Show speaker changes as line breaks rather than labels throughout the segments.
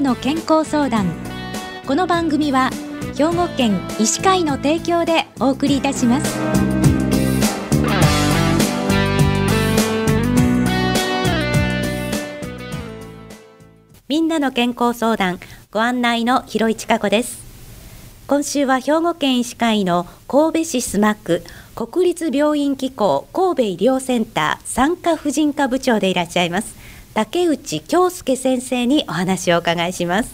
なの健康相談。この番組は兵庫県医師会の提供でお送りいたします。みんなの健康相談ご案内の広市加子です。今週は兵庫県医師会の神戸市須磨区国立病院機構神戸医療センター産科婦人科部長でいらっしゃいます。竹内京介先生にお話をお伺いします。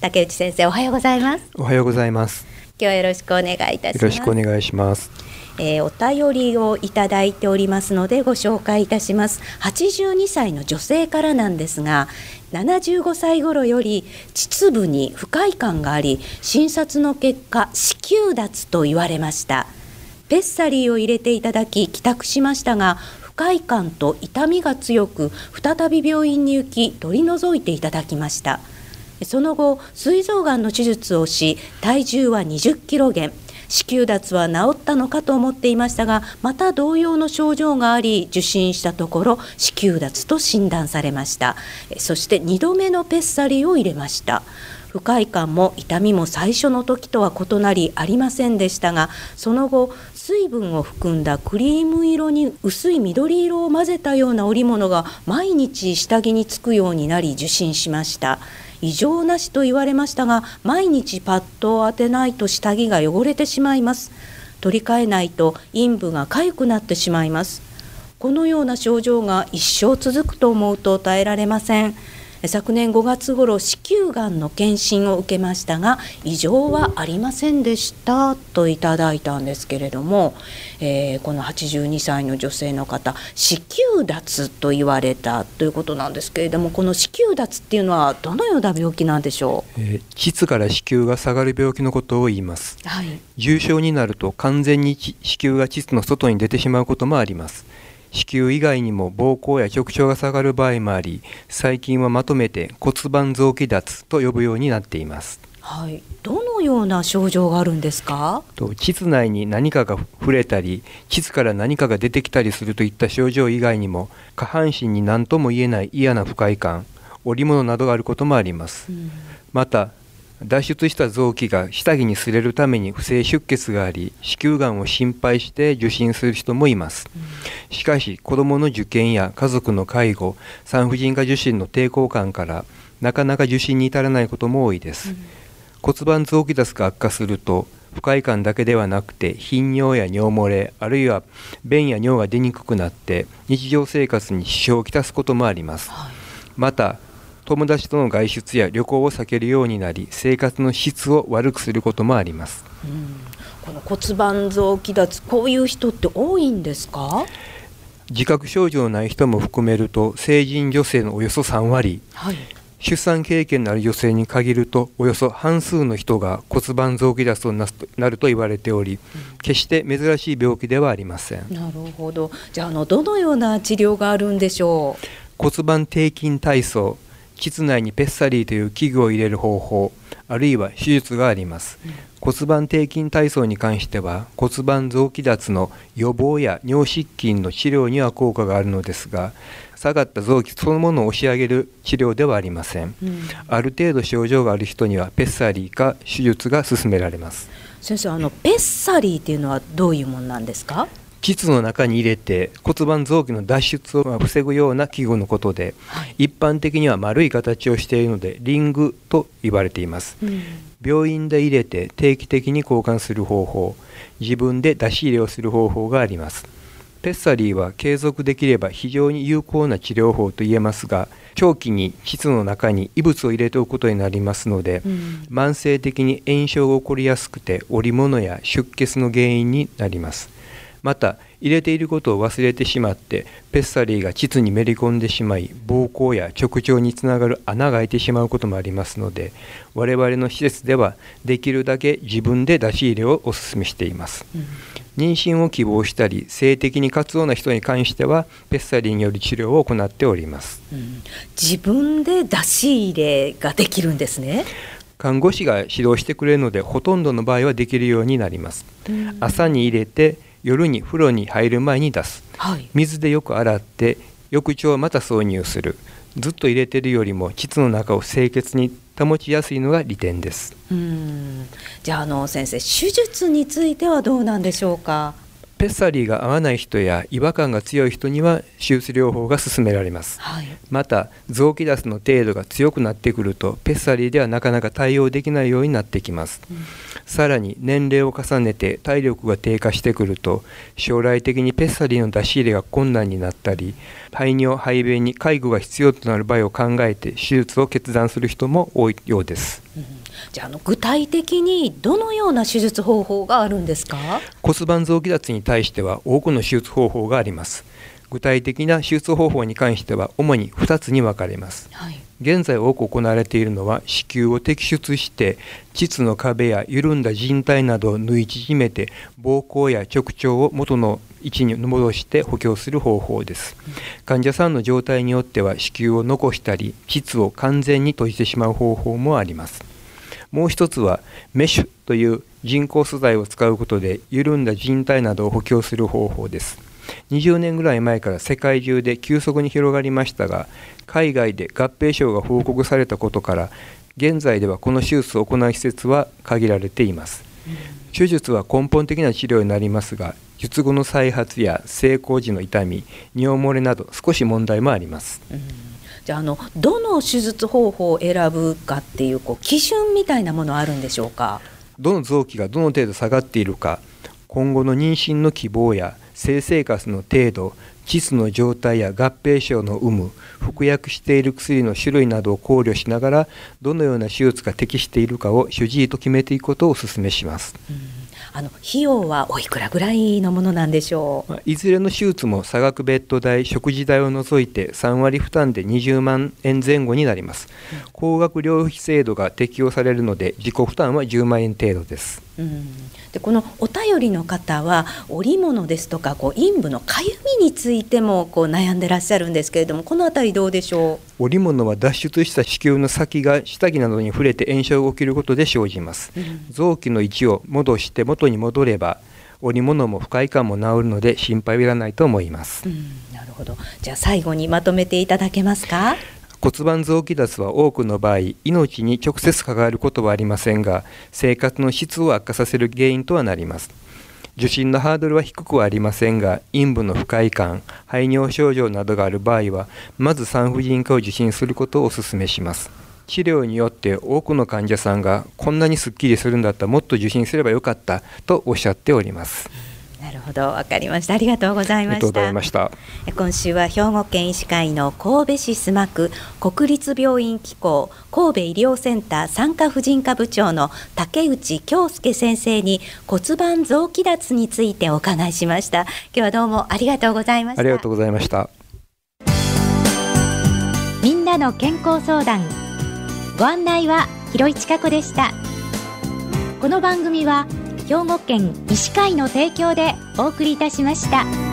竹内先生おはようございます。
おはようございます。
今日はよろしくお願いいたします。
よろしくお願いします。
えー、お便りをいただいておりますのでご紹介いたします。82歳の女性からなんですが75歳頃より膣部に不快感があり診察の結果子宮脱と言われました。ペッサリーを入れていただき帰宅しましたが不快感と痛みが強く再び病院に行き取り除いていただきました。その後膵臓がんの手術をし体重は20キロ減。子宮脱は治ったのかと思っていましたがまた同様の症状があり受診したところ子宮脱と診断されました。そして2度目のペッサリーを入れました。不快感も痛みも最初の時とは異なりありませんでしたがその後水分を含んだクリーム色に薄い緑色を混ぜたような織物が毎日下着につくようになり受診しました。異常なしと言われましたが毎日パッドを当てないと下着が汚れてしまいます。取り替えないと陰部が痒くなってしまいます。このような症状が一生続くと思うと耐えられません。昨年5月頃子宮がんの検診を受けましたが異常はありませんでしたといただいたんですけれども、えー、この82歳の女性の方子宮脱と言われたということなんですけれどもこの子宮脱っていうのはどのような病気なんでしょう、
えー、膣から子宮が下がる病気のことを言います、
はい、
重症になると完全に子宮が膣の外に出てしまうこともあります子宮以外にも膀胱や直腸が下がる場合もあり最近はまとめて骨盤臓器脱と呼ぶようになっています。
はい、どのような症状があるんですか？
と膣内に何かが触れたり膣から何かが出てきたりするといった症状以外にも下半身に何とも言えない嫌な不快感織物などがあることもあります、うん、また脱出した臓器が下着に擦れるために不正出血があり子宮がんを心配して受診する人もいます、うん、しかし子どもの受験や家族の介護産婦人科受診の抵抗感からなかなか受診に至らないことも多いです、うん、骨盤臓器脱が悪化すると不快感だけではなくて頻尿や尿漏れあるいは便や尿が出にくくなって日常生活に支障をきたすこともあります、はい、また友達との外出や旅行を避けるようになり生活の質を悪くすることもあります、
うん、この骨盤臓器脱こういう人って多いんですか？
自覚症状ない人も含めると成人女性のおよそ3割、はい、出産経験のある女性に限るとおよそ半数の人が骨盤臓器脱になると言われており、うん、決して珍しい病気ではありません。
なるほど。じゃああのどのような治療があるんでしょう？
骨盤底筋体操膣内にペッサリーという器具を入れる方法あるいは手術があります、うん、骨盤底筋体操に関しては骨盤臓器脱の予防や尿失禁の治療には効果があるのですが下がった臓器そのものを押し上げる治療ではありません、うん、ある程度症状がある人にはペッサリーか手術が勧められます。
先生あのペッサリーっていうのはどういうものなんですか？
膣の中に入れて骨盤臓器の脱出を防ぐような器具のことで、はい、一般的には丸い形をしているのでリングと言われています、うん、病院で入れて定期的に交換する方法自分で出し入れをする方法があります。ペッサリーは継続できれば非常に有効な治療法と言えますが長期に膣の中に異物を入れておくことになりますので、うん、慢性的に炎症が起こりやすくて織物や出血の原因になりますまた入れていることを忘れてしまってペッサリーが膣にめり込んでしまい膀胱や直腸につながる穴が開いてしまうこともありますので我々の施設ではできるだけ自分で出し入れをお勧めしています、うん、妊娠を希望したり性的に活動な人に関してはペッサリーによる治療を行っております、うん、
自分で出し入れができるんですね。
看護師が指導してくれるのでほとんどの場合はできるようになります、朝に入れて夜に風呂に入る前に出す、はい、水でよく洗って翌朝また挿入する。ずっと入れてるよりも膣の中を清潔に保ちやすいのが利点です。
うん。じゃああの先生手術についてはどうなんでしょうか？
ペッサリーが合わない人や違和感が強い人には手術療法が勧められます、はい、また臓器脱の程度が強くなってくるとペッサリーではなかなか対応できないようになってきます、うん、さらに年齢を重ねて体力が低下してくると将来的にペッサリーの出し入れが困難になったり排尿排便に介護が必要となる場合を考えて手術を決断する人も多いようです、うん。
じゃあの具体的にどのような手術方法があるんですか？
骨盤臓器脱に対しては多くの手術方法があります。具体的な手術方法に関しては主に2つに分かれます、はい、現在多く行われているのは子宮を摘出して膣の壁や緩んだ靭帯などを縫い縮めて膀胱や直腸を元の位置に戻して補強する方法です、患者さんの状態によっては子宮を残したり膣を完全に閉じてしまう方法もあります。もう一つはメッシュという人工素材を使うことで緩んだ人体などを補強する方法です。20年ぐらい前から世界中で急速に広がりましたが海外で合併症が報告されたことから現在ではこの手術を行う施設は限られています、手術は根本的な治療になりますが術後の再発や成功時の痛み尿漏れなど少し問題もあります、うん。
じゃあのどの手術方法を選ぶかっていうこう基準みたいなものあるんでしょうか？
どの臓器がどの程度下がっているか今後の妊娠の希望や性生活の程度膣の状態や合併症の有無服薬している薬の種類などを考慮しながらどのような手術が適しているかを主治医と決めていくことをお勧めします。うん。
あの費用はおいくらぐらいのものなんでしょ
う、まあ、いずれの手術も差額ベッド代食事代を除いて3割負担で20万円前後になります、うん、高額療費制度が適用されるので自己負担は10万円程度です、
うん、でこのお便りの方は織物ですとかこう陰部のかゆみについてもこう悩んでらっしゃるんですけれどもこの辺りどうでしょ
う？織物は脱出した子宮の先が下着などに触れて炎症が起きることで生じます、うん、臓器の位置を戻して元に戻れば織物も不快感も治るので心配はいらないと思います、うん、
なるほど。じゃあ最後にまとめていただけますか？
骨盤臓器脱は多くの場合命に直接関わることはありませんが生活の質を悪化させる原因とはなります。受診のハードルは低くはありませんが陰部の不快感排尿症状などがある場合はまず産婦人科を受診することをお勧めします。治療によって多くの患者さんがこんなにすっきりするんだったらもっと受診すればよかったとおっしゃっております。
なるほど、わかりました。ありがとうございま
した
今週は兵庫県医師会の神戸市須磨区国立病院機構神戸医療センター産科婦人科部長の竹内京介先生に骨盤臓器脱についてお伺いしました。今日はどうもありがとうございました。
ありがとうございました。
みんなの健康相談。ご案内は広市加子でした。この番組は兵庫県医師会の提供でお送りいたしました。